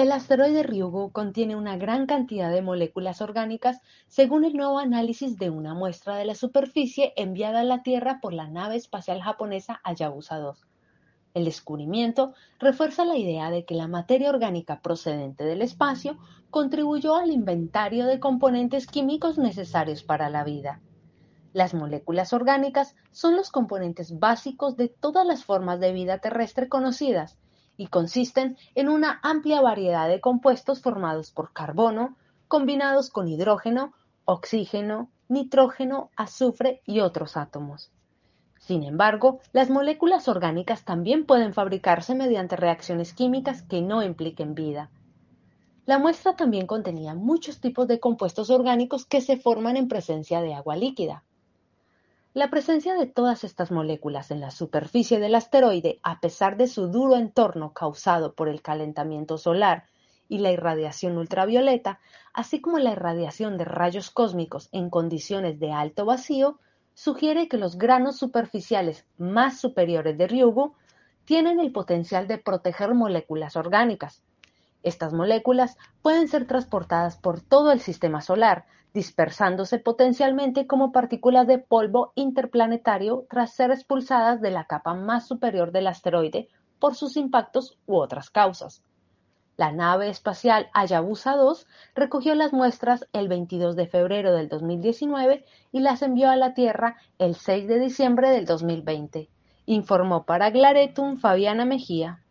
El asteroide Ryugu contiene una gran cantidad de moléculas orgánicas según el nuevo análisis de una muestra de la superficie enviada a la Tierra por la nave espacial japonesa Hayabusa 2. El descubrimiento refuerza la idea de que la materia orgánica procedente del espacio contribuyó al inventario de componentes químicos necesarios para la vida. Las moléculas orgánicas son los componentes básicos de todas las formas de vida terrestre conocidas y consisten en una amplia variedad de compuestos formados por carbono, combinados con hidrógeno, oxígeno, nitrógeno, azufre y otros átomos. Sin embargo, las moléculas orgánicas también pueden fabricarse mediante reacciones químicas que no impliquen vida. La muestra también contenía muchos tipos de compuestos orgánicos que se forman en presencia de agua líquida. La presencia de todas estas moléculas en la superficie del asteroide, a pesar de su duro entorno causado por el calentamiento solar y la irradiación ultravioleta, así como la irradiación de rayos cósmicos en condiciones de alto vacío, sugiere que los granos superficiales más superiores de Ryugu tienen el potencial de proteger moléculas orgánicas. Estas moléculas pueden ser transportadas por todo el sistema solar, dispersándose potencialmente como partículas de polvo interplanetario tras ser expulsadas de la capa más superior del asteroide por sus impactos u otras causas. La nave espacial Hayabusa 2 recogió las muestras el 22 de febrero del 2019 y las envió a la Tierra el 6 de diciembre del 2020, informó para Glaretum Fabiana Mejía.